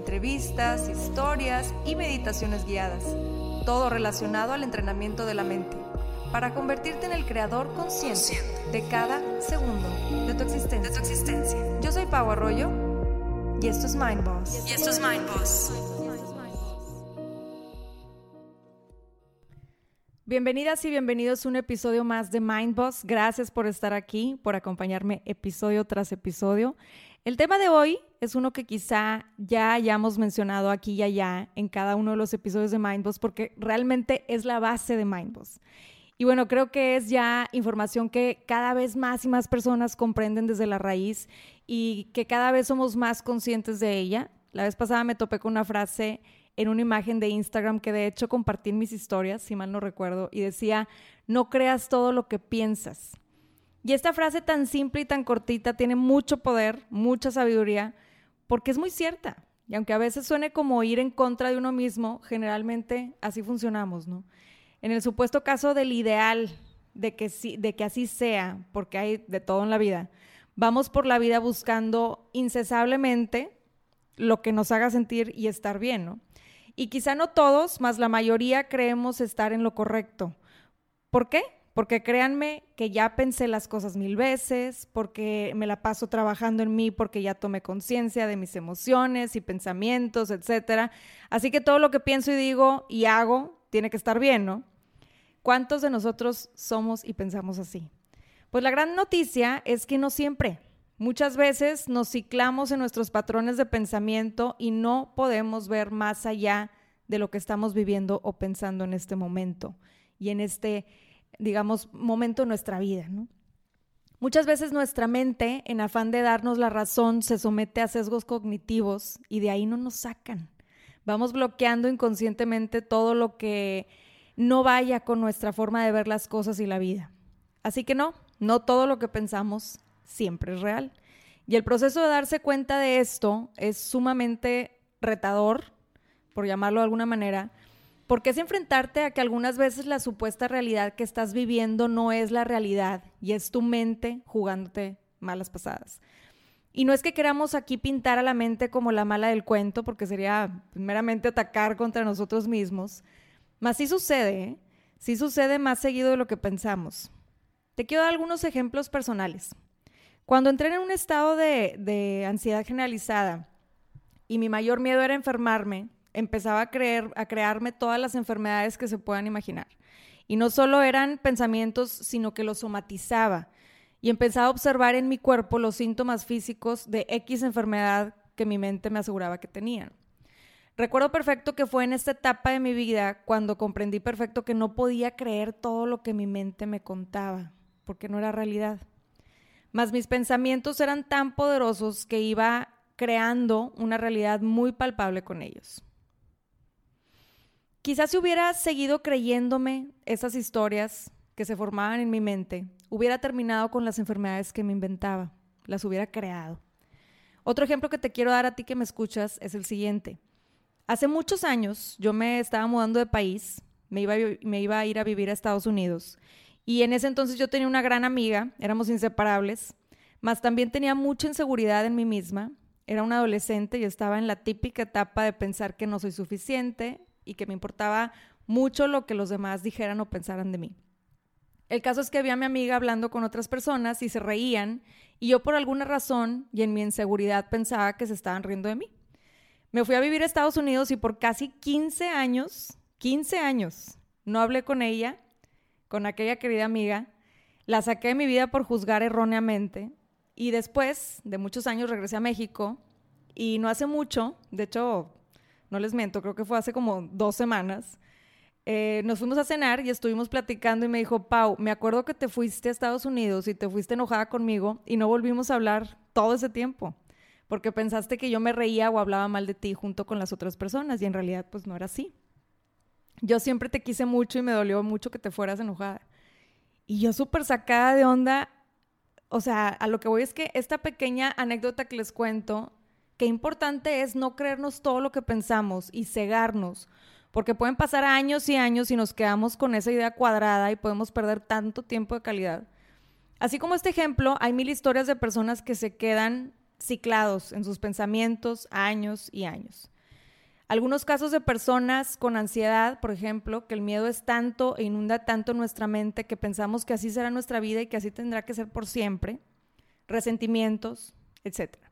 entrevistas, historias y meditaciones guiadas, todo relacionado al entrenamiento de la mente, para convertirte en el creador consciente de cada segundo de tu existencia. Yo soy Pau Arroyo y esto es Mind Boss. Y esto es Mind Boss. Bienvenidas y bienvenidos a un episodio más de Mind Boss. Gracias por estar aquí, por acompañarme episodio tras episodio. El tema de hoy es uno que quizá ya hayamos mencionado aquí y allá en cada uno de los episodios de Mindboss porque realmente es la base de Mindboss. Y bueno, creo que es ya información que cada vez más y más personas comprenden desde la raíz y que cada vez somos más conscientes de ella. La vez pasada me topé con una frase en una imagen de Instagram que de hecho compartí en mis historias, si mal no recuerdo, y decía, no creas todo lo que piensas, y esta frase tan simple y tan cortita tiene mucho poder, mucha sabiduría, porque es muy cierta. Y aunque a veces suene como ir en contra de uno mismo, generalmente así funcionamos, ¿no? En el supuesto caso del ideal, de que, sí, de que así sea, porque hay de todo en la vida, vamos por la vida buscando incesablemente lo que nos haga sentir y estar bien, ¿no? Y quizá no todos, más la mayoría creemos estar en lo correcto. ¿Por qué? Porque créanme que ya pensé las cosas mil veces, porque me la paso trabajando en mí, porque ya tomé conciencia de mis emociones y pensamientos, etcétera. Así que todo lo que pienso y digo y hago tiene que estar bien, ¿no? ¿Cuántos de nosotros somos y pensamos así? Pues la gran noticia es que no siempre. Muchas veces nos ciclamos en nuestros patrones de pensamiento y no podemos ver más allá de lo que estamos viviendo o pensando en este momento y en este digamos, momento de nuestra vida. Muchas veces nuestra mente, en afán de darnos la razón, se somete a sesgos cognitivos y de ahí no nos sacan. Vamos bloqueando inconscientemente todo lo que no vaya con nuestra forma de ver las cosas y la vida. Así que no, no todo lo que pensamos siempre es real. Y el proceso de darse cuenta de esto es sumamente retador, por llamarlo de alguna manera, porque es enfrentarte a que algunas veces la supuesta realidad que estás viviendo no es la realidad y es tu mente jugándote malas pasadas. Y no es que queramos aquí pintar a la mente como la mala del cuento, porque sería meramente atacar contra nosotros mismos, mas sí sucede, ¿eh? sí sucede más seguido de lo que pensamos. Te quiero dar algunos ejemplos personales. Cuando entré en un estado de ansiedad generalizada y mi mayor miedo era enfermarme, empezaba a, creer, a crearme todas las enfermedades que se puedan imaginar. Y no solo eran pensamientos, sino que los somatizaba. Y empezaba a observar en mi cuerpo los síntomas físicos de X enfermedad que mi mente me aseguraba que tenían. Recuerdo perfecto que fue en esta etapa de mi vida cuando comprendí perfecto que no podía creer todo lo que mi mente me contaba, porque no era realidad. Mas mis pensamientos eran tan poderosos que iba creando una realidad muy palpable con ellos. Quizás si hubiera seguido creyéndome esas historias que se formaban en mi mente, hubiera terminado con las enfermedades que me inventaba, las hubiera creado. Otro ejemplo que te quiero dar a ti que me escuchas es el siguiente. Hace muchos años yo me estaba mudando de país, me iba, a ir a vivir a Estados Unidos y en ese entonces yo tenía una gran amiga, éramos inseparables, mas también tenía mucha inseguridad en mí misma. Era una adolescente y estaba en la típica etapa de pensar que no soy suficiente, y que me importaba mucho lo que los demás dijeran o pensaran de mí. El caso es que había mi amiga hablando con otras personas y se reían y yo por alguna razón y en mi inseguridad pensaba que se estaban riendo de mí. Me fui a vivir a Estados Unidos y por casi 15 años, 15 años, no hablé con ella, con aquella querida amiga, la saqué de mi vida por juzgar erróneamente y después de muchos años regresé a México y no hace mucho, de hecho no les miento, creo que fue hace como dos semanas. Eh, nos fuimos a cenar y estuvimos platicando y me dijo, Pau, me acuerdo que te fuiste a Estados Unidos y te fuiste enojada conmigo y no volvimos a hablar todo ese tiempo, porque pensaste que yo me reía o hablaba mal de ti junto con las otras personas y en realidad pues no era así. yo siempre te quise mucho y me dolió mucho que te fueras enojada. Y yo súper sacada de onda, o sea, a lo que voy es que esta pequeña anécdota que les cuento, qué importante es no creernos todo lo que pensamos y cegarnos, porque pueden pasar años y años y nos quedamos con esa idea cuadrada y podemos perder tanto tiempo de calidad. Así como este ejemplo, hay mil historias de personas que se quedan ciclados en sus pensamientos años y años. Algunos casos de personas con ansiedad, por ejemplo, que el miedo es tanto e inunda tanto nuestra mente que pensamos que así será nuestra vida y que así tendrá que ser por siempre. Resentimientos, etc.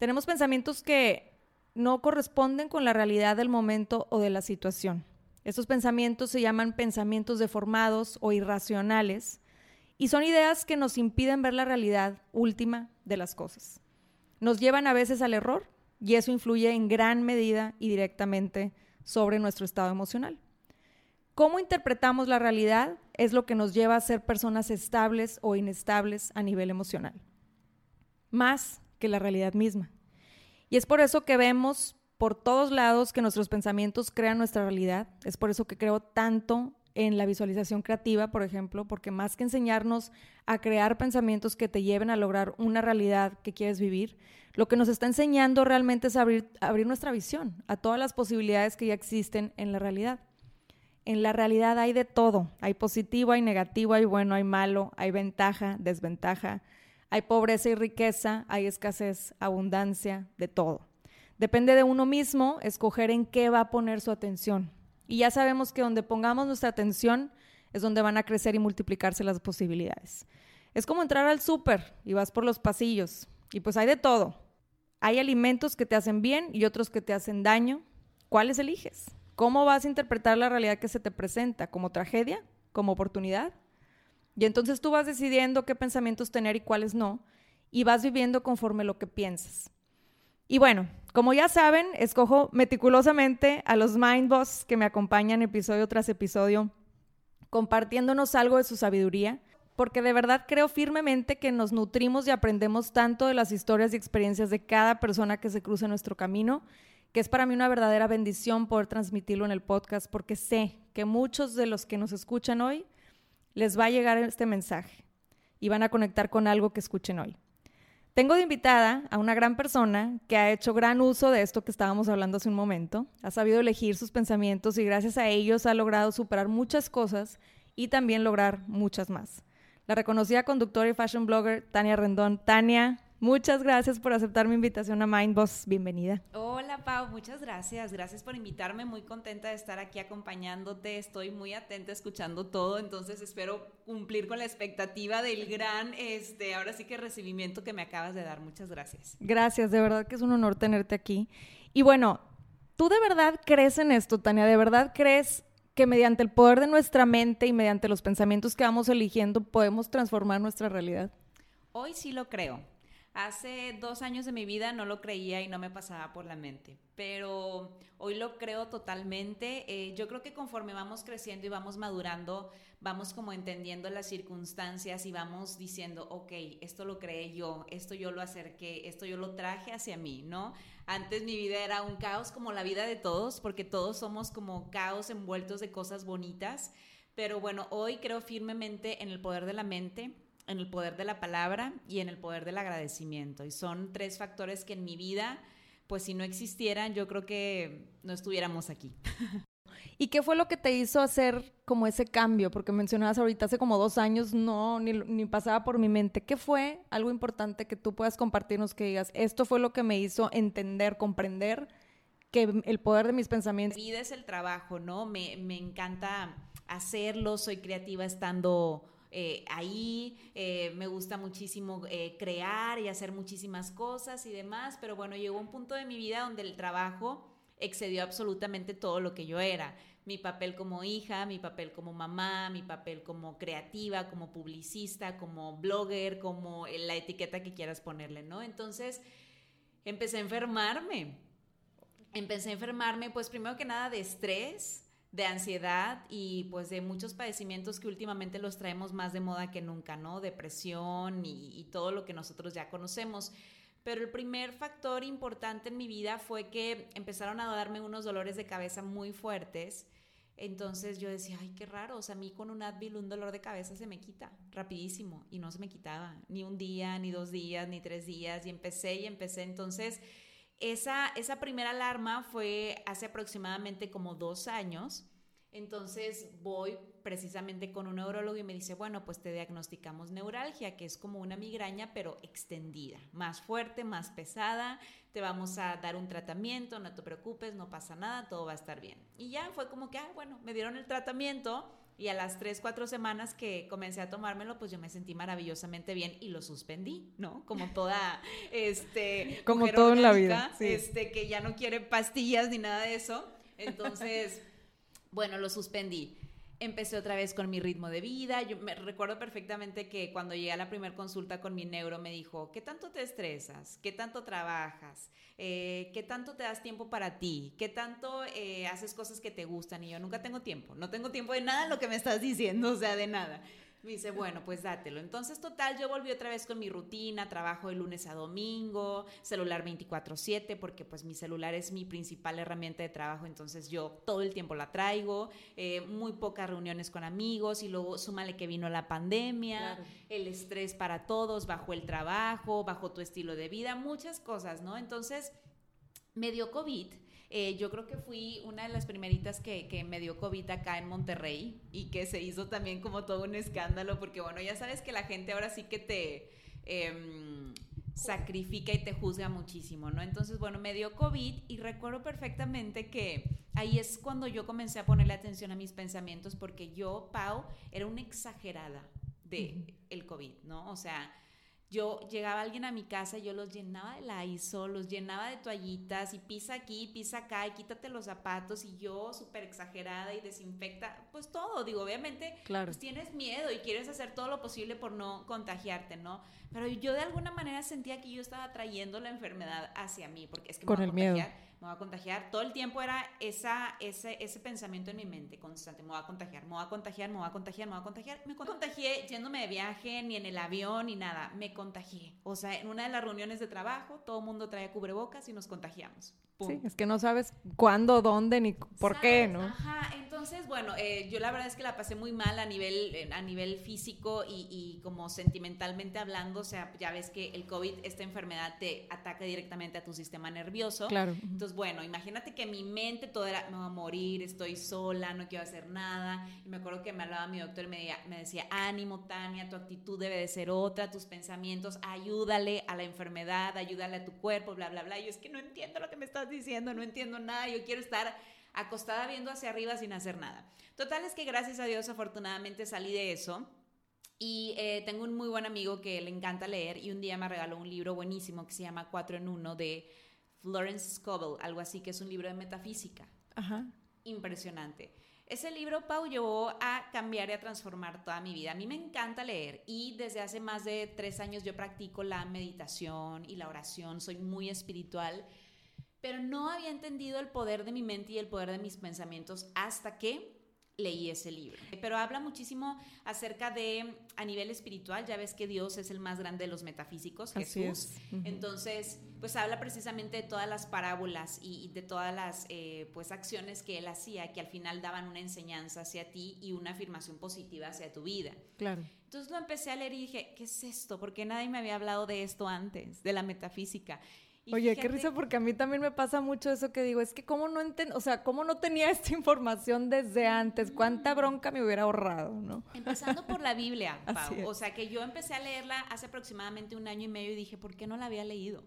Tenemos pensamientos que no corresponden con la realidad del momento o de la situación. Estos pensamientos se llaman pensamientos deformados o irracionales y son ideas que nos impiden ver la realidad última de las cosas. Nos llevan a veces al error y eso influye en gran medida y directamente sobre nuestro estado emocional. Cómo interpretamos la realidad es lo que nos lleva a ser personas estables o inestables a nivel emocional, más que la realidad misma. Y es por eso que vemos por todos lados que nuestros pensamientos crean nuestra realidad. Es por eso que creo tanto en la visualización creativa, por ejemplo, porque más que enseñarnos a crear pensamientos que te lleven a lograr una realidad que quieres vivir, lo que nos está enseñando realmente es abrir, abrir nuestra visión a todas las posibilidades que ya existen en la realidad. En la realidad hay de todo, hay positivo, hay negativo, hay bueno, hay malo, hay ventaja, desventaja, hay pobreza y riqueza, hay escasez, abundancia, de todo. Depende de uno mismo escoger en qué va a poner su atención. Y ya sabemos que donde pongamos nuestra atención es donde van a crecer y multiplicarse las posibilidades. Es como entrar al súper y vas por los pasillos y pues hay de todo. Hay alimentos que te hacen bien y otros que te hacen daño. ¿Cuáles eliges? ¿Cómo vas a interpretar la realidad que se te presenta? ¿Como tragedia? ¿Como oportunidad? Y entonces tú vas decidiendo qué pensamientos tener y cuáles no, y vas viviendo conforme lo que piensas. Y bueno, como ya saben, escojo meticulosamente a los Mind Boss que me acompañan episodio tras episodio, compartiéndonos algo de su sabiduría porque de verdad creo firmemente que nos nutrimos y aprendemos tanto de las historias y experiencias de cada persona que se cruza en nuestro camino, que es para mí una verdadera bendición poder transmitirlo en el podcast, porque sé que muchos de los que nos escuchan hoy les va a llegar este mensaje y van a conectar con algo que escuchen hoy. Tengo de invitada a una gran persona que ha hecho gran uso de esto que estábamos hablando hace un momento, ha sabido elegir sus pensamientos y gracias a ellos ha logrado superar muchas cosas y también lograr muchas más la reconocida conductora y fashion blogger Tania Rendón. Tania, muchas gracias por aceptar mi invitación a Mindboss. Bienvenida. Hola Pau, muchas gracias. Gracias por invitarme. Muy contenta de estar aquí acompañándote. Estoy muy atenta escuchando todo, entonces espero cumplir con la expectativa del gran, este, ahora sí que recibimiento que me acabas de dar. Muchas gracias. Gracias, de verdad que es un honor tenerte aquí. Y bueno, ¿tú de verdad crees en esto, Tania? ¿De verdad crees que mediante el poder de nuestra mente y mediante los pensamientos que vamos eligiendo podemos transformar nuestra realidad? Hoy sí lo creo. Hace dos años de mi vida no lo creía y no me pasaba por la mente, pero hoy lo creo totalmente. Eh, yo creo que conforme vamos creciendo y vamos madurando, vamos como entendiendo las circunstancias y vamos diciendo, ok, esto lo creé yo, esto yo lo acerqué, esto yo lo traje hacia mí, ¿no? Antes mi vida era un caos como la vida de todos, porque todos somos como caos envueltos de cosas bonitas, pero bueno, hoy creo firmemente en el poder de la mente en el poder de la palabra y en el poder del agradecimiento. Y son tres factores que en mi vida, pues si no existieran, yo creo que no estuviéramos aquí. ¿Y qué fue lo que te hizo hacer como ese cambio? Porque mencionabas ahorita hace como dos años, no, ni, ni, pasaba por mi mente. ¿Qué fue algo importante que tú puedas compartirnos que digas, esto fue lo que me hizo entender, comprender que el poder de mis pensamientos... Mi vida es el trabajo, ¿no? Me, me encanta hacerlo, soy creativa estando eh, ahí, eh, me gusta muchísimo eh, crear y hacer muchísimas cosas y demás, pero bueno, llegó un punto de mi vida donde el trabajo excedió absolutamente todo lo que yo era. Mi papel como hija, mi papel como mamá, mi papel como creativa, como publicista, como blogger, como la etiqueta que quieras ponerle, ¿no? Entonces empecé a enfermarme. Empecé a enfermarme, pues primero que nada de estrés, de ansiedad y pues de muchos padecimientos que últimamente los traemos más de moda que nunca, ¿no? Depresión y, todo lo que nosotros ya conocemos. Pero el primer factor importante en mi vida fue que empezaron a darme unos dolores de cabeza muy fuertes Entonces yo decía, ay, qué raro, o sea, a mí con un Advil un dolor de cabeza se me quita rapidísimo y no se me quitaba, ni un día, ni dos días, ni tres días, y empecé y empecé. Entonces, esa, esa primera alarma fue hace aproximadamente como dos años. Entonces voy precisamente con un neurólogo y me dice, bueno, pues te diagnosticamos neuralgia, que es como una migraña, pero extendida, más fuerte, más pesada, te vamos a dar un tratamiento, no te preocupes, no pasa nada, todo va a estar bien. Y ya fue como que, ah, bueno, me dieron el tratamiento y a las tres, cuatro semanas que comencé a tomármelo, pues yo me sentí maravillosamente bien y lo suspendí, ¿no? Como toda, este... Como todo en la vida. Este, que ya no quiere pastillas ni nada de eso. Entonces, bueno, lo suspendí empecé otra vez con mi ritmo de vida. Yo me recuerdo perfectamente que cuando llegué a la primera consulta con mi neuro me dijo, ¿qué tanto te estresas? ¿Qué tanto trabajas? Eh, ¿Qué tanto te das tiempo para ti? ¿Qué tanto eh, haces cosas que te gustan? Y yo nunca tengo tiempo, no tengo tiempo de nada lo que me estás diciendo, o sea, de nada. Me dice, bueno, pues dátelo. Entonces, total, yo volví otra vez con mi rutina, trabajo de lunes a domingo, celular 24/7, porque pues mi celular es mi principal herramienta de trabajo, entonces yo todo el tiempo la traigo, eh, muy pocas reuniones con amigos y luego súmale que vino la pandemia, el estrés para todos, bajo el trabajo, bajo tu estilo de vida, muchas cosas, ¿no? Entonces, me dio COVID eh, yo creo que fui una de las primeritas que, que, me dio COVID acá en Monterrey y que se hizo también como todo un escándalo porque bueno, ya sabes que la gente ahora sí que te... Em, sacrifica y te juzga muchísimo, ¿no? Entonces, bueno, me dio COVID y recuerdo perfectamente que ahí es cuando yo comencé a ponerle atención a mis pensamientos porque yo, Pau, era una exagerada de el COVID, ¿no? O sea, yo llegaba alguien a mi casa yo los llenaba de la ISO, los llenaba de toallitas y pisa aquí, pisa acá y quítate los zapatos y yo súper exagerada y desinfecta, pues todo, digo, obviamente, claro. pues tienes miedo y quieres hacer todo lo posible por no contagiarte, ¿no? Pero yo de alguna manera sentía que yo estaba trayendo la enfermedad hacia mí, porque es que Con el miedo me voy a contagiar. Todo el tiempo era esa, ese, ese pensamiento en mi mente constante, me voy a contagiar, me voy a contagiar, me voy a contagiar, me voy a contagiar. Me contagié yéndome de viaje, ni en el avión, ni nada, me contagié. O sea, en una de las reuniones de trabajo, todo el mundo traía cubrebocas y nos contagiamos. Sí, es que no sabes cuándo, dónde, ni por qué, ¿no? Ajá, entonces, bueno, eh, yo la verdad es que la pasé muy mal a nivel, eh, a nivel físico y, y, como sentimentalmente hablando, o sea, ya ves que el COVID, esta enfermedad te ataca directamente a tu sistema nervioso. Claro. Entonces, bueno, imagínate que mi mente todo era, me voy a morir, estoy sola, no quiero hacer nada. Y me acuerdo que me hablaba mi doctor y me, me decía, ánimo, Tania, tu actitud debe de ser otra, tus pensamientos, ayúdale a la enfermedad, ayúdale a tu cuerpo, bla, bla, bla. Y yo es que no entiendo lo que me estás diciendo, no entiendo nada, yo quiero estar acostada viendo hacia arriba sin hacer nada. Total es que gracias a Dios afortunadamente salí de eso. Y eh, tengo un muy buen amigo que le encanta leer y un día me regaló un libro buenísimo que se llama Cuatro en Uno de Florence Scovel, algo así que es un libro de metafísica. Ajá. Impresionante. Ese libro, Pau, llevó a cambiar y a transformar toda mi vida. A mí me encanta leer y desde hace más de tres años yo practico la meditación y la oración. Soy muy espiritual, pero no había entendido el poder de mi mente y el poder de mis pensamientos hasta que leí ese libro. Pero habla muchísimo acerca de, a nivel espiritual, ya ves que Dios es el más grande de los metafísicos, Jesús. Entonces, pues habla precisamente de todas las parábolas y, de todas las eh, pues acciones que él hacía, que al final daban una enseñanza hacia ti y una afirmación positiva hacia tu vida. Claro. Entonces lo empecé a leer y dije, ¿qué es esto? Porque nadie me había hablado de esto antes, de la metafísica. Oye, qué risa, porque a mí también me pasa mucho eso que digo, es que cómo no enten, o sea, cómo no tenía esta información desde antes, cuánta bronca me hubiera ahorrado, ¿no? Empezando por la Biblia, Pau. O sea, que yo empecé a leerla hace aproximadamente un año y medio y dije, ¿por qué no la había leído?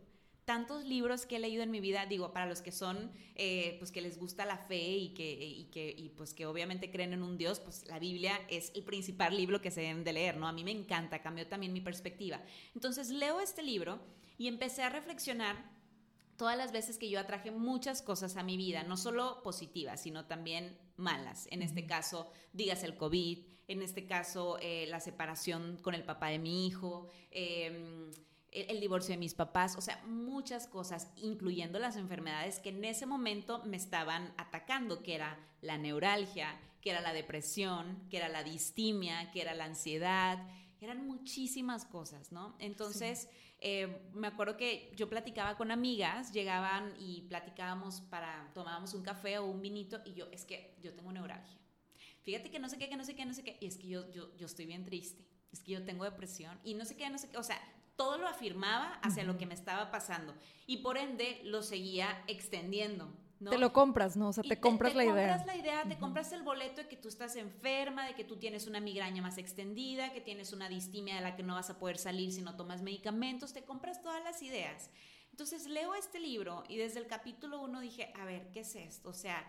Tantos libros que he leído en mi vida, digo, para los que son, eh, pues que les gusta la fe y que, y que y pues que obviamente creen en un Dios, pues la Biblia es el principal libro que se deben de leer, ¿no? A mí me encanta, cambió también mi perspectiva. Entonces leo este libro y empecé a reflexionar todas las veces que yo atraje muchas cosas a mi vida, no solo positivas, sino también malas. En este caso, digas el COVID, en este caso, eh, la separación con el papá de mi hijo, em, el, divorcio de mis papás, o sea, muchas cosas, incluyendo las enfermedades que en ese momento me estaban atacando, que era la neuralgia, que era la depresión, que era la distimia, que era la ansiedad, eran muchísimas cosas, ¿no? Entonces, eh, me acuerdo que yo platicaba con amigas, llegaban y platicábamos para, tomábamos un café o un vinito y yo, es que yo tengo neuralgia. Fíjate que no sé qué, que no sé qué, no sé qué, y es que yo, yo, yo estoy bien triste, es que yo tengo depresión y no sé qué, no sé qué, o sea, todo lo afirmaba hacia lo que me estaba pasando y por ende lo seguía extendiendo. Te lo compras, ¿no? O sea, te, compras la idea. Te compras la idea, te compras el boleto de que tú estás enferma, de que tú tienes una migraña más extendida, que tienes una distimia de la que no vas a poder salir si no tomas medicamentos, te compras todas las ideas. Entonces leo este libro y desde el capítulo uno dije, a ver, ¿qué es esto? O sea,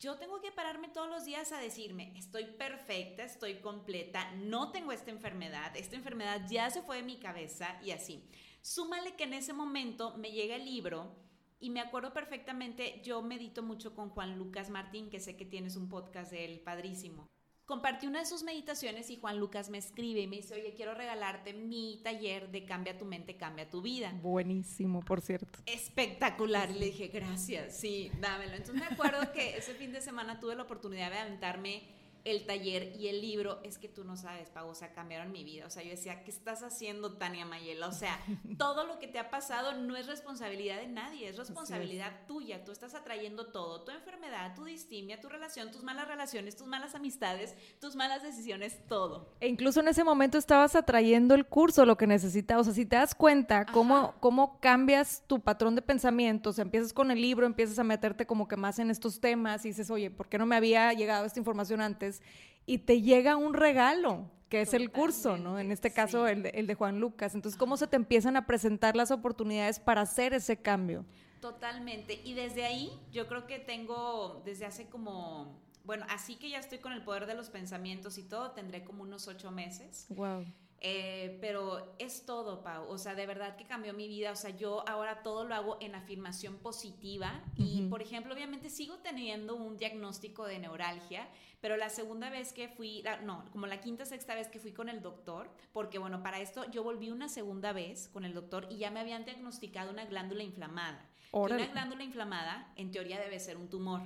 yo tengo que pararme todos los días a decirme, estoy perfecta, estoy completa, no tengo esta enfermedad, esta enfermedad ya se fue de mi cabeza y así. Súmale que en ese momento me llega el libro y me acuerdo perfectamente, yo medito mucho con Juan Lucas Martín, que sé que tienes un podcast de él padrísimo. Compartí una de sus meditaciones y Juan Lucas me escribe y me dice, oye, quiero regalarte mi taller de Cambia tu mente, cambia tu vida. Buenísimo, por cierto. Espectacular. Y le dije, gracias, sí, dámelo. Entonces me acuerdo que ese fin de semana tuve la oportunidad de aventarme el taller y el libro, es que tú no sabes, Pau, o sea, cambiaron mi vida. O sea, yo decía, ¿qué estás haciendo, Tania Mayela? O sea, todo lo que te ha pasado no es responsabilidad de nadie, es responsabilidad tuya. Tú estás atrayendo todo, tu enfermedad, tu distimia, tu relación, tus malas relaciones, tus malas amistades, tus malas decisiones, todo. E incluso en ese momento estabas atrayendo el curso, lo que necesitas. O sea, si te das cuenta cómo, cómo cambias tu patrón de pensamiento, o sea, empiezas con el libro, empiezas a meterte como que más en estos temas y dices, oye, ¿por qué no me había llegado esta información antes? Y te llega un regalo, que es el curso, ¿no? En este caso, el, de, el, de, Juan Lucas. Entonces, ¿cómo se te empiezan a presentar las oportunidades para hacer ese cambio? Totalmente. Y desde ahí, yo creo que tengo, desde hace como, bueno, así que ya estoy con el poder de los pensamientos y todo, tendré como unos ocho meses. Wow. Eh, pero es todo, Pau. O sea, de verdad que cambió mi vida. O sea, yo ahora todo lo hago en afirmación positiva. Y, por ejemplo, obviamente sigo teniendo un diagnóstico de neuralgia, pero la segunda vez que fui, no, como la quinta, sexta vez que fui con el doctor, porque bueno, para esto yo volví una segunda vez con el doctor y ya me habían diagnosticado una glándula inflamada. una glándula inflamada, en teoría, debe ser un tumor.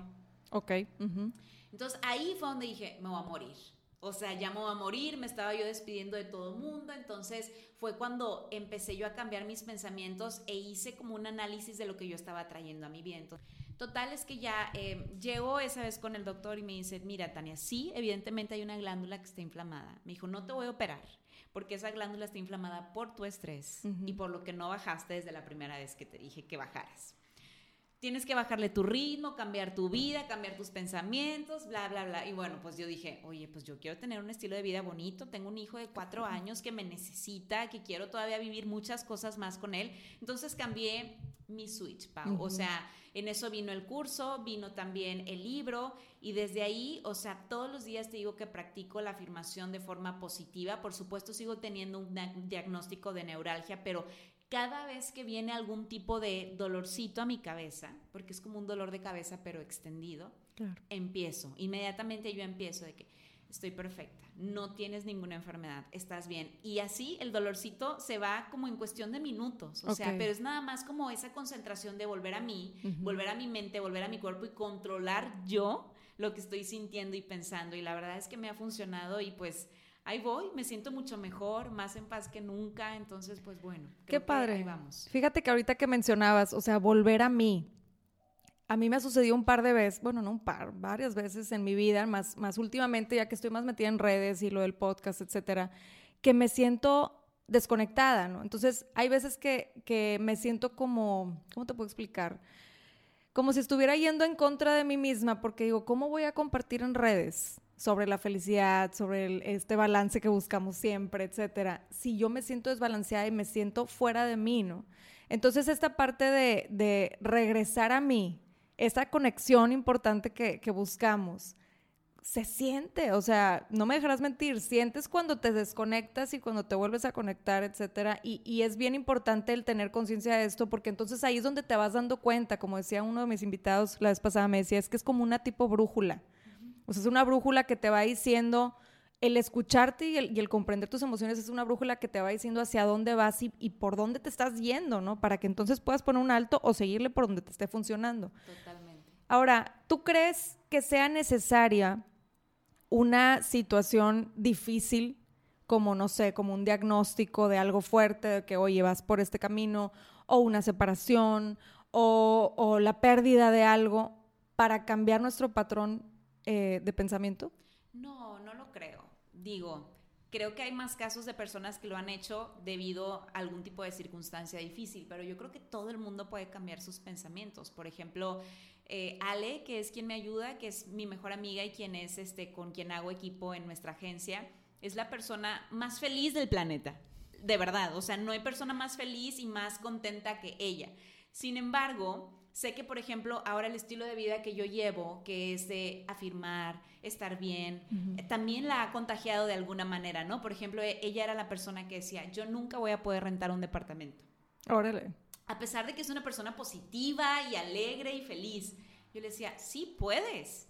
Ok. Entonces ahí fue donde dije, me voy a morir o sea, llamó a morir, me estaba yo despidiendo de todo el mundo, entonces fue cuando empecé yo a cambiar mis pensamientos e hice como un análisis de lo que yo estaba trayendo a mi viento. Total es que ya eh, llego esa vez con el doctor y me dice, mira Tania, sí, evidentemente hay una glándula que está inflamada. Me dijo, no te voy a operar porque esa glándula está inflamada por tu estrés y por lo que no bajaste desde la primera vez que te dije que bajaras tienes que bajarle tu ritmo, cambiar tu vida, cambiar tus pensamientos, bla, bla, bla. Y bueno, pues yo dije, oye, pues yo quiero tener un estilo de vida bonito, tengo un hijo de cuatro años que me necesita, que quiero todavía vivir muchas cosas más con él. Entonces cambié mi switch, Pau. O sea, en eso vino el curso, vino también el libro y desde ahí, o sea, todos los días te digo que practico la afirmación de forma positiva. Por supuesto, sigo teniendo un diagnóstico de neuralgia, pero cada vez que viene algún tipo de dolorcito a mi cabeza, porque es como un dolor de cabeza pero extendido, empiezo. Inmediatamente yo empiezo de que estoy perfecta, no tienes ninguna enfermedad, estás bien. Y así el dolorcito se va como en cuestión de minutos, o sea, pero es nada más como esa concentración de volver a mí, volver a mi mente, volver a mi cuerpo y controlar yo lo que estoy sintiendo y pensando. Y la verdad es que me ha funcionado y pues ahí voy, me siento mucho mejor, más en paz que nunca, entonces pues bueno. Qué padre. Ahí vamos. Fíjate que ahorita que mencionabas, o sea, volver a mí. A mí me ha sucedido un par de veces, bueno, no un par, varias veces en mi vida, más, más últimamente, ya que estoy más metida en redes y lo del podcast, etcétera, que me siento desconectada, ¿no? Entonces, hay veces que, que me siento como, ¿cómo te puedo explicar? Como si estuviera yendo en contra de mí misma, porque digo, ¿cómo voy a compartir en redes? Sobre la felicidad, sobre este balance que buscamos siempre, etcétera, si yo me siento desbalanceada y me siento fuera de mí, ¿no? Entonces esta parte de, regresar a mí, esa conexión importante que, buscamos, se siente, o sea, no me dejarás mentir, sientes cuando te desconectas y cuando te vuelves a conectar, etcétera, y, y es bien importante el tener conciencia de esto, porque entonces ahí es donde te vas dando cuenta, como decía uno de mis invitados la vez pasada, me decía, es que es como una tipo brújula. O sea, es una brújula que te va diciendo, el escucharte y el, comprender tus emociones es una brújula que te va diciendo hacia dónde vas y, y, por dónde te estás yendo, ¿no? Para que entonces puedas poner un alto o seguirle por donde te esté funcionando. Totalmente. Ahora, ¿tú crees que sea necesaria una situación difícil como, no sé, como un diagnóstico de algo fuerte, de que, oye, vas por este camino, o una separación, o, o la pérdida de algo, para cambiar nuestro patrón eh, de pensamiento? No, no lo creo. Digo, creo que hay más casos de personas que lo han hecho debido a algún tipo de circunstancia difícil, pero yo creo que todo el mundo puede cambiar sus pensamientos. Por ejemplo, eh, Ale, que es quien me ayuda, que es mi mejor amiga y quien es este, con quien hago equipo en nuestra agencia, es la persona más feliz del planeta. De verdad, o sea, no hay persona más feliz y más contenta que ella. Sin embargo, sé que, por ejemplo, ahora el estilo de vida que yo llevo, que es de afirmar, estar bien, eh, también la ha contagiado de alguna manera, ¿no? Por ejemplo, e, ella era la persona que decía, yo nunca voy a poder rentar un departamento. Órale. A pesar de que es una persona positiva y alegre y feliz, yo le decía, sí puedes.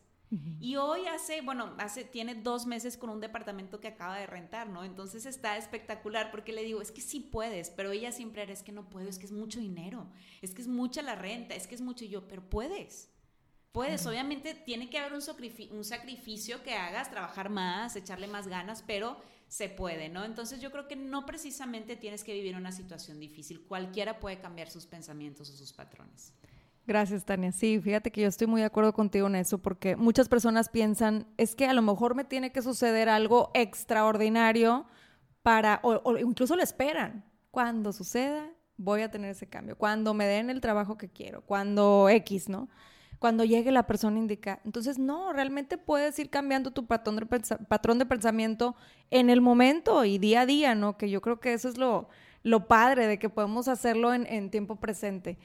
Y hoy hace, bueno, hace, tiene dos meses con un departamento que acaba de rentar, ¿no? Entonces está espectacular porque le digo, es que sí puedes, pero ella siempre era, es que no puedo, es que es mucho dinero, es que es mucha la renta, es que es mucho y yo, pero puedes. Puedes, obviamente tiene que haber un, un sacrificio que hagas, trabajar más, echarle más ganas, pero se puede, ¿no? Entonces yo creo que no precisamente tienes que vivir una situación difícil, cualquiera puede cambiar sus pensamientos o sus patrones. Gracias, Tania. Sí, fíjate que yo estoy muy de acuerdo contigo en eso, porque muchas personas piensan, es que a lo mejor me tiene que suceder algo extraordinario para, o, incluso lo esperan. Cuando suceda, voy a tener ese cambio. Cuando me den el trabajo que quiero, cuando X, ¿no? Cuando llegue la persona indica. Entonces, no, realmente puedes ir cambiando tu patrón de, patrón de pensamiento en el momento y día a día, ¿no? Que yo creo que eso es lo, lo padre de que podemos hacerlo en, en tiempo presente.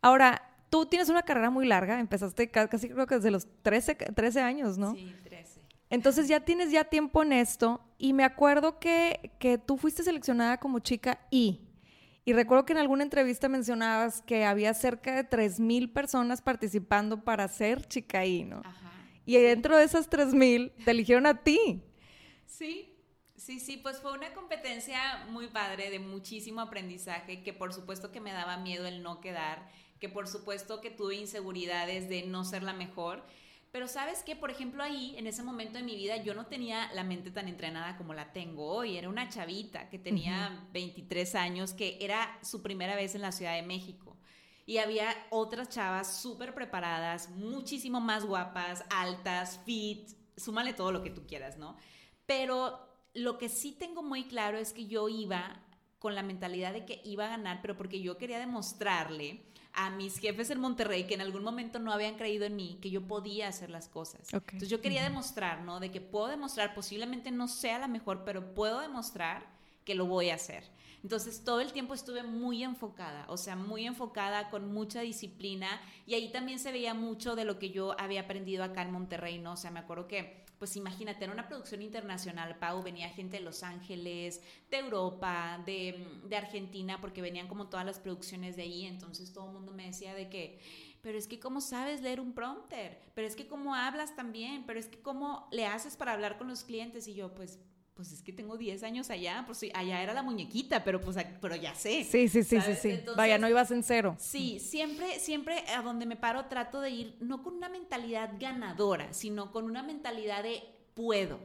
Ahora, tú tienes una carrera muy larga, empezaste casi creo que desde los 13, 13 años, ¿no? Sí, 13. Entonces ya tienes ya tiempo en esto y me acuerdo que, que tú fuiste seleccionada como chica I. Y recuerdo que en alguna entrevista mencionabas que había cerca de 3.000 personas participando para ser chica I, ¿no? Ajá. Y dentro de esas 3.000 te eligieron a ti. Sí, sí, sí, pues fue una competencia muy padre, de muchísimo aprendizaje, que por supuesto que me daba miedo el no quedar que por supuesto que tuve inseguridades de no ser la mejor, pero sabes que, por ejemplo, ahí, en ese momento de mi vida, yo no tenía la mente tan entrenada como la tengo hoy. Era una chavita que tenía 23 años, que era su primera vez en la Ciudad de México. Y había otras chavas súper preparadas, muchísimo más guapas, altas, fit, súmale todo lo que tú quieras, ¿no? Pero lo que sí tengo muy claro es que yo iba con la mentalidad de que iba a ganar, pero porque yo quería demostrarle a mis jefes en Monterrey que en algún momento no habían creído en mí, que yo podía hacer las cosas. Entonces yo quería demostrar, ¿no? De que puedo demostrar, posiblemente no sea la mejor, pero puedo demostrar que lo voy a hacer. Entonces todo el tiempo estuve muy enfocada, o sea, muy enfocada con mucha disciplina y ahí también se veía mucho de lo que yo había aprendido acá en Monterrey, ¿no? O sea, me acuerdo que pues imagínate, era una producción internacional, Pau, venía gente de Los Ángeles, de Europa, de, de, Argentina, porque venían como todas las producciones de ahí, entonces todo el mundo me decía de que, pero es que cómo sabes leer un prompter, pero es que cómo hablas también, pero es que cómo le haces para hablar con los clientes, y yo, pues pues es que tengo 10 años allá, pues allá era la muñequita, pero pues pero ya sé. Sí, sí, sí, sí, sí. Vaya, no ibas en cero. Sí, siempre, siempre a donde me paro trato de ir no con una mentalidad ganadora, sino con una mentalidad de puedo,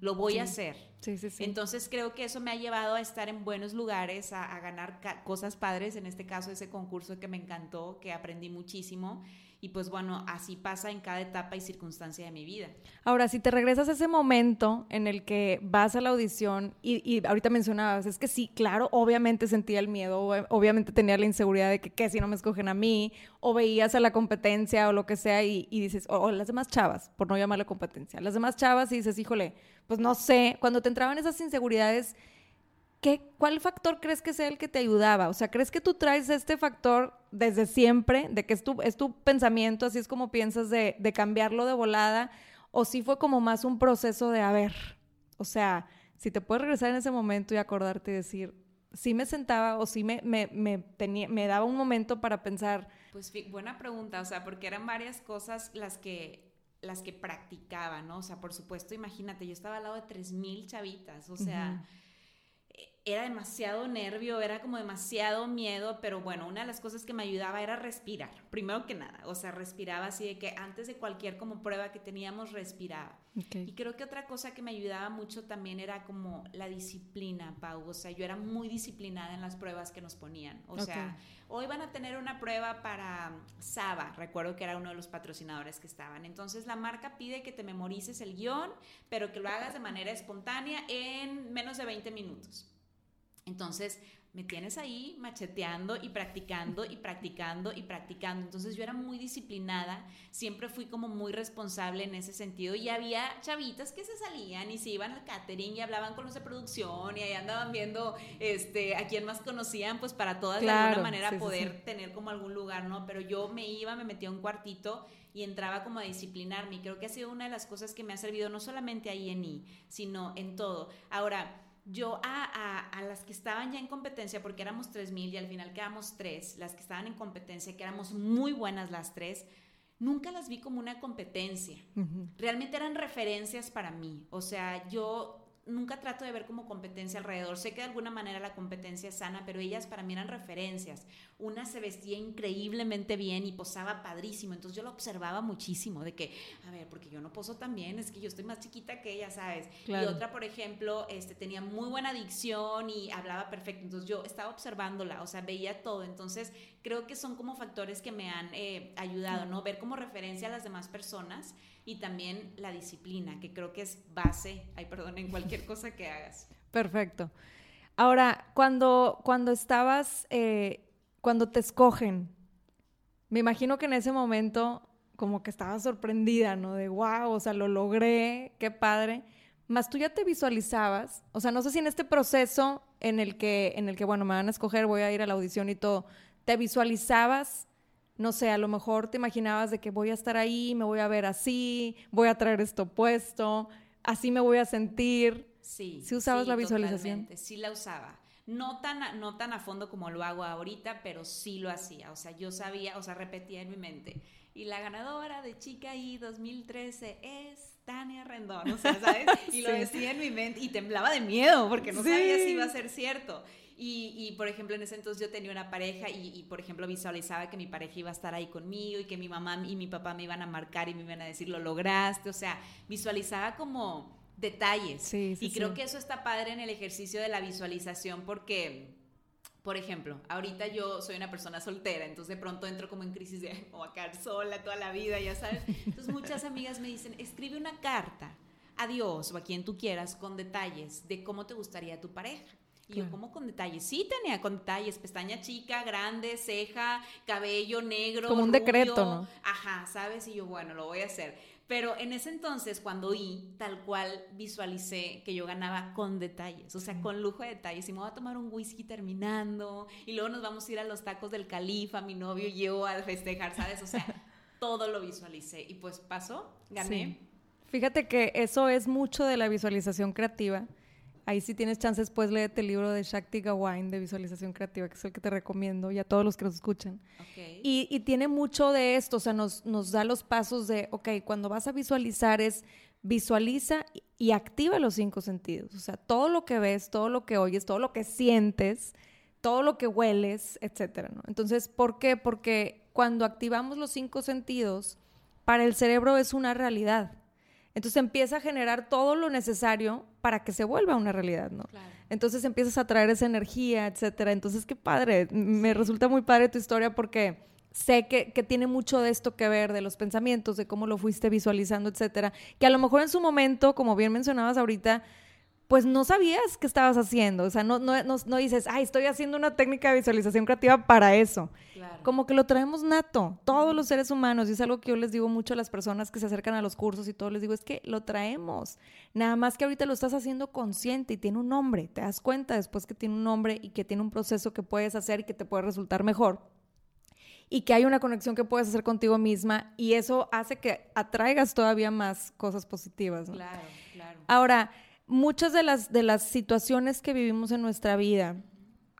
lo voy a hacer. Sí, sí, sí. Entonces creo que eso me ha llevado a estar en buenos lugares, a, a ganar cosas padres, en este caso ese concurso que me encantó, que aprendí muchísimo y pues bueno, así pasa en cada etapa y circunstancia de mi vida. Ahora, si te regresas a ese momento en el que vas a la audición y, ahorita mencionabas, es que sí, claro, obviamente sentía el miedo, obviamente tenía la inseguridad de que qué si no me escogen a mí, o veías a la competencia o lo que sea y, dices, o, las demás chavas, por no llamarle competencia, las demás chavas y dices, híjole, pues no sé, cuando te entraban esas inseguridades, ¿cuál factor crees que sea el que te ayudaba? O sea, ¿crees que tú traes este factor desde siempre, de que es tu, es tu pensamiento, así es como piensas de, cambiarlo de volada? ¿O sí fue como más un proceso de, a ver, o sea, si te puedes regresar en ese momento y acordarte y decir, sí me sentaba o sí me, me, tenía, me daba un momento para pensar? Pues buena pregunta, o sea, porque eran varias cosas las que las que practicaba, ¿no? O sea, por supuesto, imagínate, yo estaba al lado de 3.000 chavitas, o sea era demasiado nervio, era como demasiado miedo, pero bueno, una de las cosas que me ayudaba era respirar, primero que nada, o sea, respiraba así de que antes de cualquier como prueba que teníamos, respiraba. Y creo que otra cosa que me ayudaba mucho también era como la disciplina, Pau, o sea, yo era muy disciplinada en las pruebas que nos ponían, o sea, hoy van a tener una prueba para Saba, recuerdo que era uno de los patrocinadores que estaban, entonces la marca pide que te memorices el guion, pero que lo hagas de manera espontánea en menos de 20 minutos. Entonces, me tienes ahí macheteando y practicando y practicando y practicando. Entonces yo era muy disciplinada, siempre fui como muy responsable en ese sentido y había chavitas que se salían y se iban al catering y hablaban con los de producción y ahí andaban viendo este, a quién más conocían, pues para todas de alguna manera poder tener como algún lugar, ¿no? Pero yo me iba, me metía un cuartito y entraba como a disciplinarme y creo que ha sido una de las cosas que me ha servido no solamente ahí en I, sino en todo. Ahora, yo a, las que estaban ya en competencia, porque éramos 3.000 y al final quedamos tres, las que estaban en competencia, que éramos muy buenas las tres, nunca las vi como una competencia. Realmente eran referencias para mí. O sea, yo nunca trato de ver como competencia alrededor. Sé que de alguna manera la competencia es sana, pero ellas para mí eran referencias. Una se vestía increíblemente bien y posaba padrísimo, entonces yo lo observaba muchísimo de que, a ver, porque yo no poso tan bien, es que yo estoy más chiquita que ella, ¿sabes? Y otra, por ejemplo, este, tenía muy buena dicción y hablaba perfecto, entonces yo estaba observándola, o sea, veía todo, entonces creo que son como factores que me han eh, ayudado, ¿no? Ver como referencia a las demás personas y también la disciplina, que creo que es base, ay, perdón, en cualquier cosa que hagas. Perfecto. Ahora, cuando, cuando estabas, eh, cuando te escogen, me imagino que en ese momento como que estabas sorprendida, ¿no? De wow, o sea, lo logré, qué padre. Más tú ya te visualizabas, o sea, no sé si en este proceso en el que, en el que, bueno, me van a escoger, voy a ir a la audición y todo, ¿te visualizabas no sé, a lo mejor te imaginabas de que voy a estar ahí, me voy a ver así, voy a traer esto puesto, así me voy a sentir. Sí. ¿Sí usabas la visualización? Sí la usaba. No tan, a, no tan a fondo como lo hago ahorita, pero sí lo hacía. O sea, yo sabía, o sea, repetía en mi mente. Y la ganadora de Chica I 2013 es Tania Rendón, o sea, ¿sabes? Y lo decía en mi mente y temblaba de miedo porque no sabía si iba a ser cierto. Y, por ejemplo, en ese entonces yo tenía una pareja y, por ejemplo, visualizaba que mi pareja iba a estar ahí conmigo y que mi mamá y mi papá me iban a marcar y me iban a decir, lo lograste. O sea, visualizaba como detalles. y creo que eso está padre en el ejercicio de la visualización porque... Por ejemplo, ahorita yo soy una persona soltera, entonces de pronto entro como en crisis de, o a quedar sola toda la vida, ya sabes. Entonces muchas amigas me dicen, escribe una carta a Dios o a quien tú quieras con detalles de cómo te gustaría tu pareja. Y yo, como con detalles? Sí, tenía con detalles, pestaña chica, grande, ceja, cabello negro. Como un decreto, ¿no? Ajá, ¿sabes? Y yo, bueno, lo voy a hacer. Pero en ese entonces, cuando oí, tal cual visualicé que yo ganaba con detalles, o sea, con lujo de detalles. Y me voy a tomar un whisky terminando, y luego nos vamos a ir a los tacos del califa, mi novio y yo a festejar, ¿sabes? O sea, todo lo visualicé. Y pues pasó, gané. Fíjate que eso es mucho de la visualización creativa Ahí sí tienes chances, pues léete el libro de Shakti Gawain de visualización creativa, que es el que te recomiendo, y a todos los que nos escuchan. Y, tiene mucho de esto, o sea, nos, nos da los pasos de, ok, cuando vas a visualizar es visualiza y activa los cinco sentidos. O sea, todo lo que ves, todo lo que oyes, todo lo que sientes, todo lo que hueles, etcétera, ¿no? Entonces, ¿por qué? Porque cuando activamos los cinco sentidos, para el cerebro es una realidad. Entonces empieza a generar todo lo necesario para que se vuelva una realidad, ¿no? Entonces empiezas a traer esa energía, etcétera. Entonces, qué padre. Me resulta muy padre tu historia porque sé que, que, tiene mucho de esto que ver, de los pensamientos, de cómo lo fuiste visualizando, etcétera. Que a lo mejor en su momento, como bien mencionabas ahorita, pues no sabías qué estabas haciendo. O sea, no, no, no, dices, ay, estoy haciendo una técnica de visualización creativa para eso. Como que lo traemos nato, todos los seres humanos. Y es algo que yo les digo mucho a las personas que se acercan a los cursos y todo, les digo, es que lo traemos. Nada más que ahorita lo estás haciendo consciente y tiene un nombre. Te das cuenta después que tiene un nombre y que tiene un proceso que puedes hacer y que te puede resultar mejor. Y que hay una conexión que puedes hacer contigo misma y eso hace que atraigas todavía más cosas positivas. Claro, claro. Ahora, muchas de las, de las situaciones que vivimos en nuestra vida,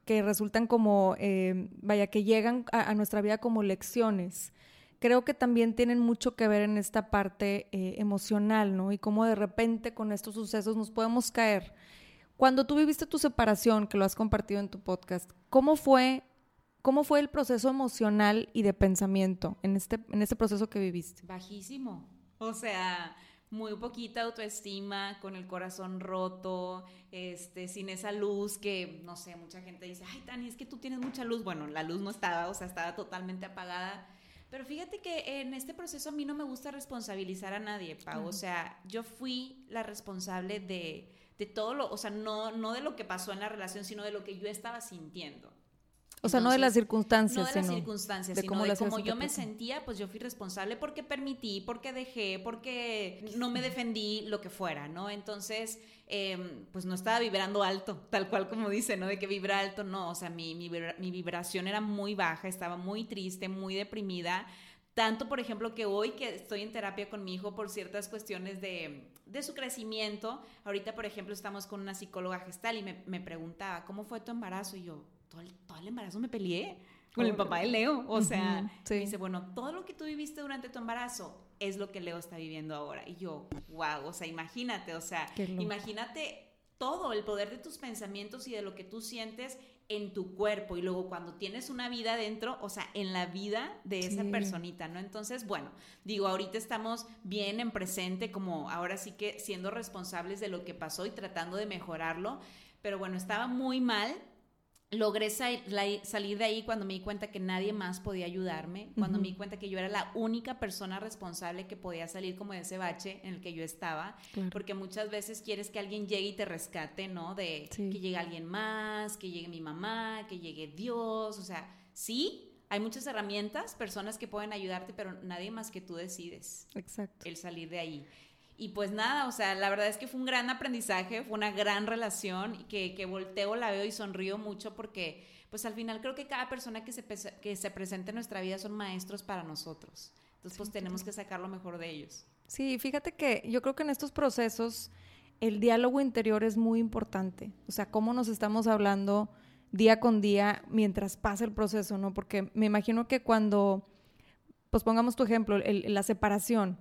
que resultan como, eh, vaya, que llegan a, nuestra vida como lecciones, creo que también tienen mucho que ver en esta parte eh, emocional, ¿no? Y cómo de repente con estos sucesos nos podemos caer. Cuando tú viviste tu separación, que lo has compartido en tu podcast, ¿cómo fue, cómo fue el proceso emocional y de pensamiento en este, en este proceso que viviste? Bajísimo. O sea, muy poquita autoestima, con el corazón roto, este, sin esa luz que, no sé, mucha gente dice, ay, Tani, es que tú tienes mucha luz. Bueno, la luz no estaba, o sea, estaba totalmente apagada. Pero fíjate que en este proceso a mí no me gusta responsabilizar a nadie, Pau. O sea, yo fui la responsable de, de todo lo, o sea, no, no de lo que pasó en la relación, sino de lo que yo estaba sintiendo. O sea, no de las circunstancias. No de las circunstancias, sino de cómo yo me sentía, pues yo fui responsable porque permití, porque dejé, porque no me defendí, lo que fuera, ¿no? Entonces, em, pues no estaba vibrando alto, tal cual como dice, ¿no? De que vibra alto, no, o sea, mi, mi, mi vibración era muy baja, estaba muy triste, muy deprimida. Tanto, por ejemplo, que hoy que estoy en terapia con mi hijo por ciertas cuestiones de, de su crecimiento, ahorita, por ejemplo, estamos con una psicóloga gestal y me, me preguntaba, ¿cómo fue tu embarazo? Y yo, todo el, embarazo me peleé con el papá de Leo. O sea, dice, bueno, todo lo que tú viviste durante tu embarazo es lo que Leo está viviendo ahora. Y yo, wow, o sea, imagínate, o sea, imagínate todo el poder de tus pensamientos y de lo que tú sientes en tu cuerpo y luego cuando tienes una vida dentro, o sea, en la vida de esa personita, ¿no? Entonces, bueno, digo, ahorita estamos bien en presente, como ahora sí que siendo responsables de lo que pasó y tratando de mejorarlo, pero bueno, estaba muy mal logré salir de ahí cuando me di cuenta que nadie más podía ayudarme, cuando me di cuenta que yo era la única persona responsable que podía salir como de ese bache en el que yo estaba, porque muchas veces quieres que alguien llegue y te rescate, ¿no? De que llegue alguien más, que llegue mi mamá, que llegue Dios, o sea, sí, hay muchas herramientas, personas que pueden ayudarte, pero nadie más que tú decides. Exacto. El salir de ahí. Y pues nada, o sea, la verdad es que fue un gran aprendizaje, fue una gran relación que, que volteo, la veo y sonrío mucho porque pues al final creo que cada persona que se, que se presente en nuestra vida son maestros para nosotros. Entonces pues tenemos que sacar lo mejor de ellos. Sí, fíjate que yo creo que en estos procesos el diálogo interior es muy importante. O sea, cómo nos estamos hablando día con día mientras pasa el proceso, ¿no? Porque me imagino que cuando, pues pongamos tu ejemplo, la separación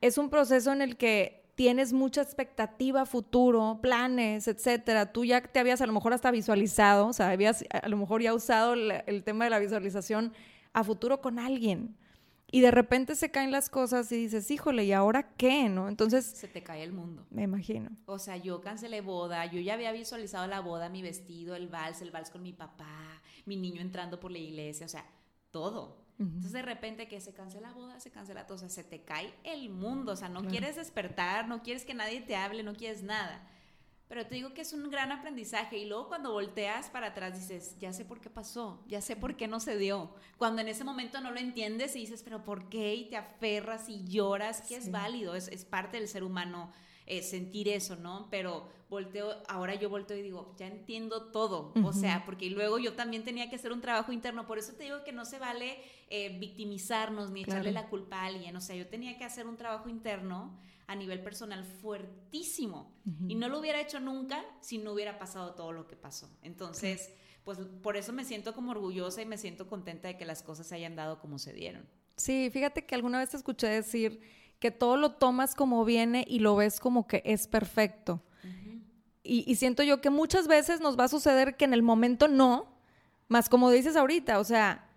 es un proceso en el que tienes mucha expectativa futuro, planes, etcétera. Tú ya te habías a lo mejor hasta visualizado, o sea, habías a lo mejor ya usado el tema de la visualización a futuro con alguien. Y de repente se caen las cosas y dices, híjole, ¿y ahora qué? ¿No? Entonces... Se te cae el mundo. Me imagino. O sea, yo cancelé boda, yo ya había visualizado la boda, mi vestido, el vals, el vals con mi papá, mi niño entrando por la iglesia, o sea, todo. Entonces de repente que se cancela la boda, se cancela todo, o sea, se te cae el mundo, o sea, no quieres despertar, no quieres que nadie te hable, no quieres nada. Pero te digo que es un gran aprendizaje y luego cuando volteas para atrás dices, ya sé por qué pasó, ya sé por qué no se dio. Cuando en ese momento no lo entiendes y dices, pero ¿por qué? Y te aferras y lloras, que es válido, es, es parte del ser humano eh, sentir eso, ¿no? Pero volteo, ahora yo volteo y digo, ya entiendo todo, o sea, porque luego yo también tenía que hacer un trabajo interno, por eso te digo que no se vale eh, victimizarnos ni echarle la culpa a alguien, o sea, yo tenía que hacer un trabajo interno a nivel personal fuertísimo y no lo hubiera hecho nunca si no hubiera pasado todo lo que pasó. Entonces, pues por eso me siento como orgullosa y me siento contenta de que las cosas se hayan dado como se dieron. Sí, fíjate que alguna vez te escuché decir que todo lo tomas como viene y lo ves como que es perfecto. y, siento yo que muchas veces nos va a suceder que en el momento no, más como dices ahorita, o sea,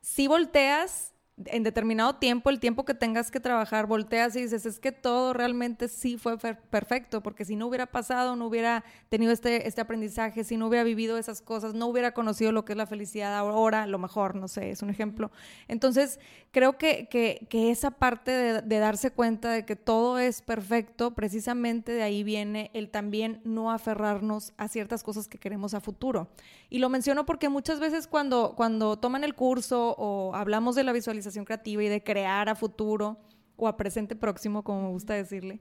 si volteas en determinado tiempo, el tiempo que tengas que trabajar, volteas y dices, es que todo realmente sí fue perfecto, porque si no hubiera pasado, no hubiera tenido este, este aprendizaje, si no hubiera vivido esas cosas, no hubiera conocido lo que es la felicidad ahora, lo mejor, no sé, es un ejemplo. Entonces, creo que, que, que esa parte de, de, darse cuenta de que todo es perfecto, precisamente de ahí viene el también no aferrarnos a ciertas cosas que queremos a futuro. Y lo menciono porque muchas veces cuando, cuando toman el curso o hablamos de la visualización, creativa y de crear a futuro o a presente próximo, como me gusta decirle,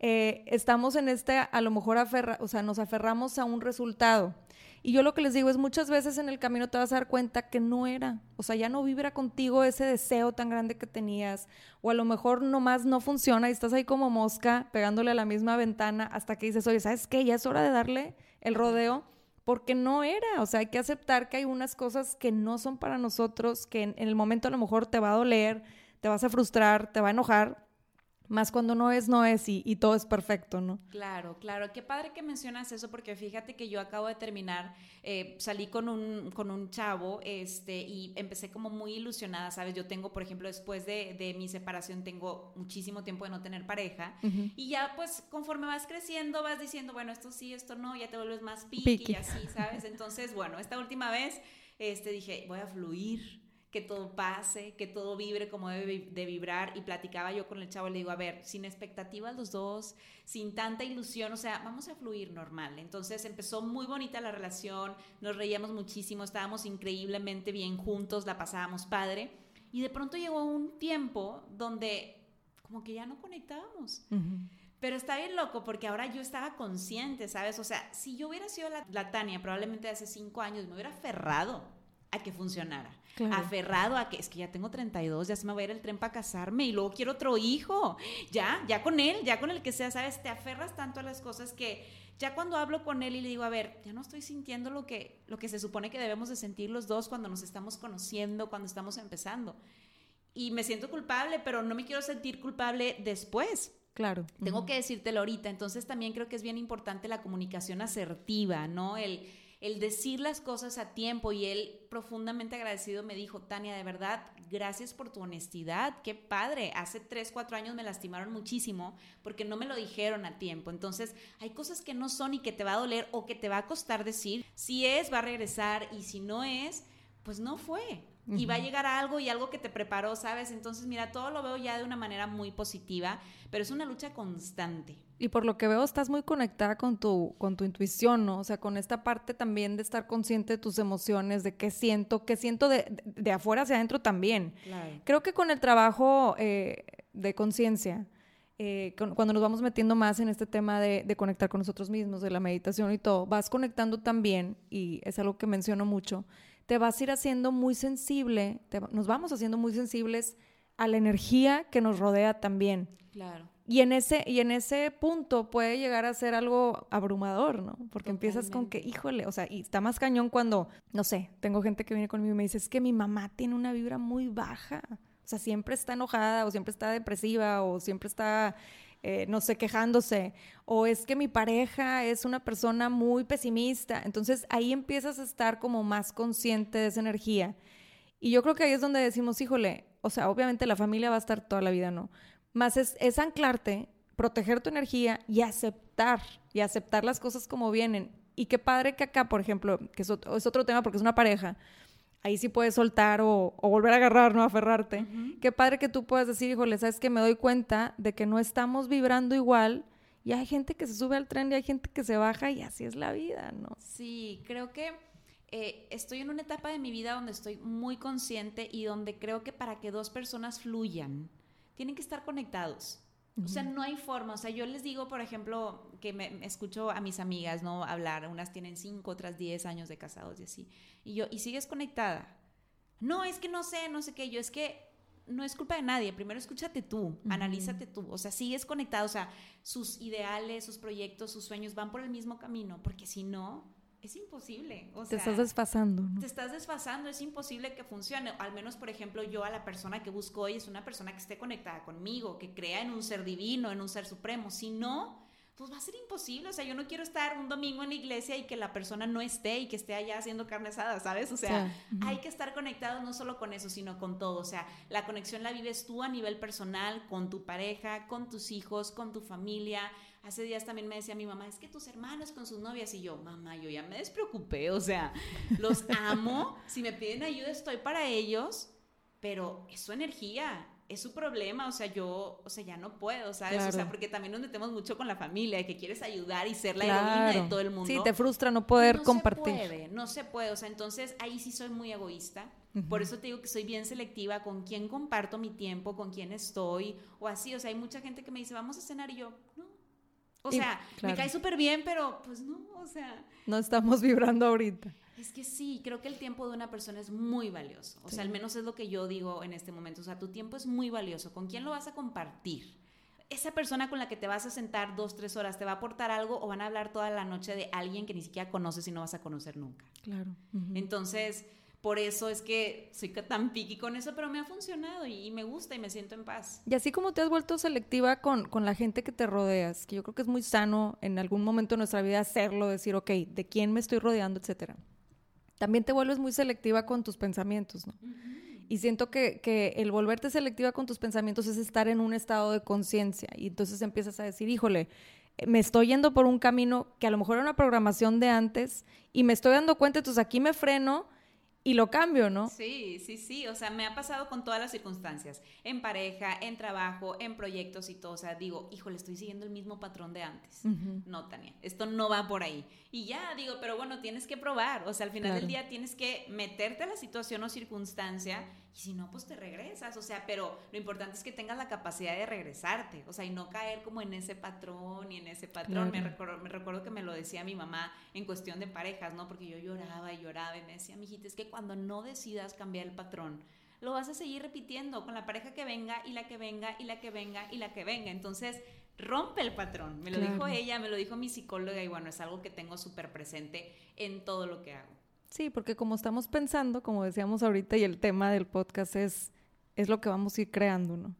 eh, estamos en este, a lo mejor, aferra, o sea, nos aferramos a un resultado. Y yo lo que les digo es muchas veces en el camino te vas a dar cuenta que no era, o sea, ya no vibra contigo ese deseo tan grande que tenías, o a lo mejor nomás no funciona y estás ahí como mosca pegándole a la misma ventana hasta que dices, oye, ¿sabes qué? Ya es hora de darle el rodeo porque no era, o sea, hay que aceptar que hay unas cosas que no son para nosotros, que en, el momento a lo mejor te va a doler, te vas a frustrar, te va a enojar, Más cuando no es, no es y, todo es perfecto, ¿no? Claro, claro. Qué padre que mencionas eso porque fíjate que yo acabo de terminar, eh, salí con un, con un chavo este, y empecé como muy ilusionada, ¿sabes? Yo tengo, por ejemplo, después de, de mi separación, tengo muchísimo tiempo de no tener pareja y ya pues conforme vas creciendo vas diciendo, bueno, esto sí, esto no, ya te vuelves más piqui y así, ¿sabes? Entonces, bueno, esta última vez este, dije, voy a fluir que todo pase, que todo vibre como debe de vibrar. Y platicaba yo con el chavo, le digo, a ver, sin expectativas los dos, sin tanta ilusión, o sea, vamos a fluir normal. Entonces empezó muy bonita la relación, nos reíamos muchísimo, estábamos increíblemente bien juntos, la pasábamos padre. Y de pronto llegó un tiempo donde como que ya no conectábamos. Pero está bien loco porque ahora yo estaba consciente, ¿sabes? O sea, si yo hubiera sido la, la Tania probablemente hace cinco años, me hubiera aferrado a que funcionara aferrado a que es que ya tengo 32, ya se me va a ir el tren para casarme y luego quiero otro hijo. Ya, ya con él, ya con el que sea, ¿sabes? Te aferras tanto a las cosas que ya cuando hablo con él y le digo, a ver, ya no estoy sintiendo lo que, lo que se supone que debemos de sentir los dos cuando nos estamos conociendo, cuando estamos empezando. Y me siento culpable, pero no me quiero sentir culpable después. Claro. Tengo que decírtelo ahorita. Entonces también creo que es bien importante la comunicación asertiva, ¿no? El el decir las cosas a tiempo y él profundamente agradecido me dijo, Tania, de verdad, gracias por tu honestidad, qué padre, hace tres, cuatro años me lastimaron muchísimo porque no me lo dijeron a tiempo, entonces hay cosas que no son y que te va a doler o que te va a costar decir, si es, va a regresar y si no es, pues no fue. Y va a llegar algo y algo que te preparó, ¿sabes? Entonces, mira, todo lo veo ya de una manera muy positiva, pero es una lucha constante. Y por lo que veo, estás muy conectada con tu, con tu intuición, ¿no? O sea, con esta parte también de estar consciente de tus emociones, de qué siento, qué siento de, de, afuera hacia adentro también. Creo que con el trabajo eh, de conciencia, eh, cuando nos vamos metiendo más en este tema de, de, conectar con nosotros mismos, de la meditación y todo, vas conectando también, y es algo que menciono mucho, te vas a ir haciendo muy sensible, nos vamos haciendo muy sensibles a la energía que nos rodea también. Claro. Y en ese, y en ese punto puede llegar a ser algo abrumador, ¿no? Porque empiezas con que, híjole, o sea, y está más cañón cuando, no sé, tengo gente que viene conmigo y me dice, es que mi mamá tiene una vibra muy baja. O sea, siempre está enojada o siempre está depresiva o siempre está, eh, no sé, quejándose. O es que mi pareja es una persona muy pesimista. Entonces ahí empiezas a estar como más consciente de esa energía. Y yo creo que ahí es donde decimos, híjole, o sea, obviamente la familia va a estar toda la vida, ¿no? Más es, anclarte, proteger tu energía y aceptar, y aceptar las cosas como vienen. Y qué padre que acá, por ejemplo, que es otro, tema porque es una pareja, ahí sí puedes soltar o, volver a agarrar, ¿no? Aferrarte. Qué padre que tú puedas decir, híjole, sabes que me doy cuenta de que no estamos vibrando igual y hay gente que se sube al tren y hay gente que se baja y así es la vida, ¿no? Sí, creo que eh, estoy en una etapa de mi vida donde estoy muy consciente y donde creo que para que dos personas fluyan, tienen que estar conectados. O sea, no hay forma. O sea, yo les digo, por ejemplo, que me, escucho a mis amigas, ¿no? Hablar. Unas tienen cinco, otras diez años de casados y así. Y yo, ¿y sigues conectada? No, es que no sé, no sé qué. Yo, es que no es culpa de nadie. Primero escúchate tú, analízate tú. O sea, sigues conectado. O sea, sus ideales, sus proyectos, sus sueños van por el mismo camino. Porque si no, es imposible. te estás desfasando. Te estás desfasando, es imposible que funcione. Al menos, por ejemplo, yo a la persona que busco hoy es una persona que esté conectada conmigo, que crea en un ser divino, en un ser supremo. Si no, pues va a ser imposible. O sea, yo no quiero estar un domingo en la iglesia y que la persona no esté y que esté allá haciendo carne asada, ¿sabes? O sea, hay que estar conectados no solo con eso, sino con todo. O sea, la conexión la vives tú a nivel personal, con tu pareja, con tus hijos, con tu familia Hace días también me decía mi mamá, es que tus hermanos con sus novias y yo, mamá, yo ya me despreocupé, o sea, los amo, si me piden ayuda estoy para ellos, pero es su energía, es su problema, o sea, yo, o sea, ya no puedo, ¿sabes? O sea, porque también nos metemos mucho con la familia, que quieres ayudar y ser la heroína de todo el mundo. Sí, te frustra no poder compartir. No se puede, no se puede, o sea, entonces ahí sí soy muy egoísta. Por eso te digo que soy bien selectiva con quién comparto mi tiempo, con quién estoy, o así, o sea, hay mucha gente que me dice, vamos a cenar y yo, no, o sea, me cae súper bien, pero pues no, o sea. No estamos vibrando ahorita. Es que sí, creo que el tiempo de una persona es muy valioso. O sea, al menos es lo que yo digo en este momento. O sea, tu tiempo es muy valioso. ¿Con quién lo vas a compartir? Esa persona con la que te vas a sentar dos, tres horas, ¿te va a aportar algo o van a hablar toda la noche de alguien que ni siquiera conoces y no vas a conocer nunca? Claro. Entonces, por eso es que soy tan piqui con eso, pero me ha funcionado y, me gusta y me siento en paz. Y así como te has vuelto selectiva con, con, la gente que te rodeas, que yo creo que es muy sano en algún momento de nuestra vida hacerlo, decir, ok, ¿de quién me estoy rodeando, etcétera? También te vuelves muy selectiva con tus pensamientos, ¿no? Y siento que, que, el volverte selectiva con tus pensamientos es estar en un estado de conciencia. Y entonces empiezas a decir, híjole, me estoy yendo por un camino que a lo mejor era una programación de antes y me estoy dando cuenta, entonces aquí me freno y lo cambio, ¿no? Sí, sí, sí. O sea, me ha pasado con todas las circunstancias. En pareja, en trabajo, en proyectos y todo. O sea, digo, híjole, estoy siguiendo el mismo patrón de antes. No, Tania, esto no va por ahí. Y ya, digo, pero bueno, tienes que probar. O sea, al final del día tienes que meterte a la situación o circunstancia y si no, pues te regresas. O sea, pero lo importante es que tengas la capacidad de regresarte. O sea, y no caer como en ese patrón y en ese patrón. Me, recuerdo, me recuerdo que me lo decía mi mamá en cuestión de parejas, ¿no? Porque yo lloraba y lloraba y me decía, mijita, es que cuando no decidas cambiar el patrón, lo vas a seguir repitiendo con la pareja que venga y la que venga y la que venga y la que venga. Entonces, rompe el patrón. Me lo dijo ella, me lo dijo mi psicóloga y bueno, es algo que tengo súper presente en todo lo que hago. Sí, porque como estamos pensando, como decíamos ahorita, y el tema del podcast es, es lo que vamos a ir creando, ¿no?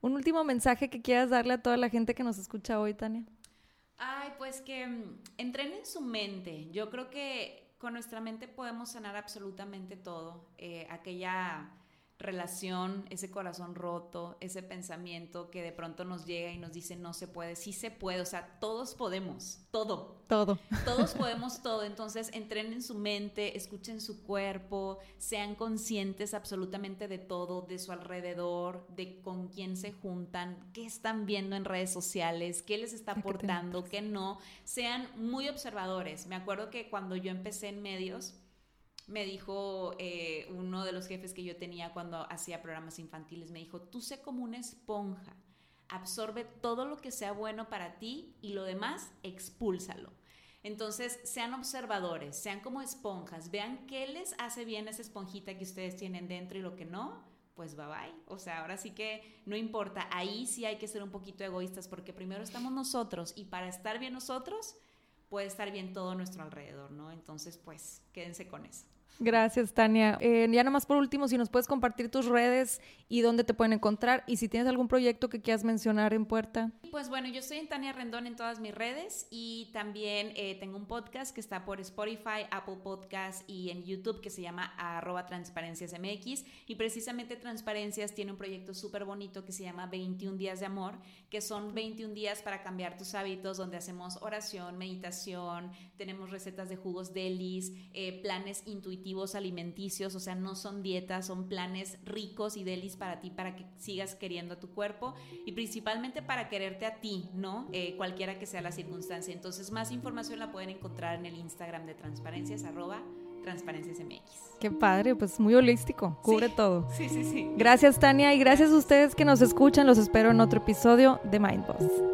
Un último mensaje que quieras darle a toda la gente que nos escucha hoy, Tania. Ay, pues que mm, entrenen su mente. Yo creo que con nuestra mente podemos sanar absolutamente todo. Eh, aquella relación, ese corazón roto, ese pensamiento que de pronto nos llega y nos dice no se puede, sí se puede, o sea, todos podemos, todo. Todo. Todos podemos todo, entonces entrenen su mente, escuchen su cuerpo, sean conscientes absolutamente de todo, de su alrededor, de con quién se juntan, qué están viendo en redes sociales, qué les está aportando, qué no, sean muy observadores. Me acuerdo que cuando yo empecé en medios, me dijo eh, uno de los jefes que yo tenía cuando hacía programas infantiles, me dijo, tú sé como una esponja, absorbe todo lo que sea bueno para ti y lo demás expúlsalo. Entonces, sean observadores, sean como esponjas, vean qué les hace bien esa esponjita que ustedes tienen dentro y lo que no, pues bye bye. O sea, ahora sí que no importa, ahí sí hay que ser un poquito egoístas porque primero estamos nosotros y para estar bien nosotros puede estar bien todo nuestro alrededor, ¿no? Entonces, pues quédense con eso. Gracias, Tania. Eh, ya nomás por último, si nos puedes compartir tus redes y dónde te pueden encontrar y si tienes algún proyecto que quieras mencionar en puerta. Pues bueno, yo soy Tania Rendón en todas mis redes y también eh, tengo un podcast que está por Spotify, Apple Podcast y en YouTube que se llama arroba transparencias MX y precisamente Transparencias tiene un proyecto súper bonito que se llama 21 días de amor, que son 21 días para cambiar tus hábitos donde hacemos oración, meditación, tenemos recetas de jugos delis, eh, planes intuitivos alimenticios, o sea, no son dietas, son planes ricos y delis para ti, para que sigas queriendo a tu cuerpo y principalmente para quererte a ti, ¿no? Eh, cualquiera que sea la circunstancia. Entonces, más información la pueden encontrar en el Instagram de Transparencias, arroba Transparencias MX. Qué padre, pues muy holístico, cubre todo. Sí, sí, sí. Gracias, Tania, y gracias a ustedes que nos escuchan. Los espero en otro episodio de Mind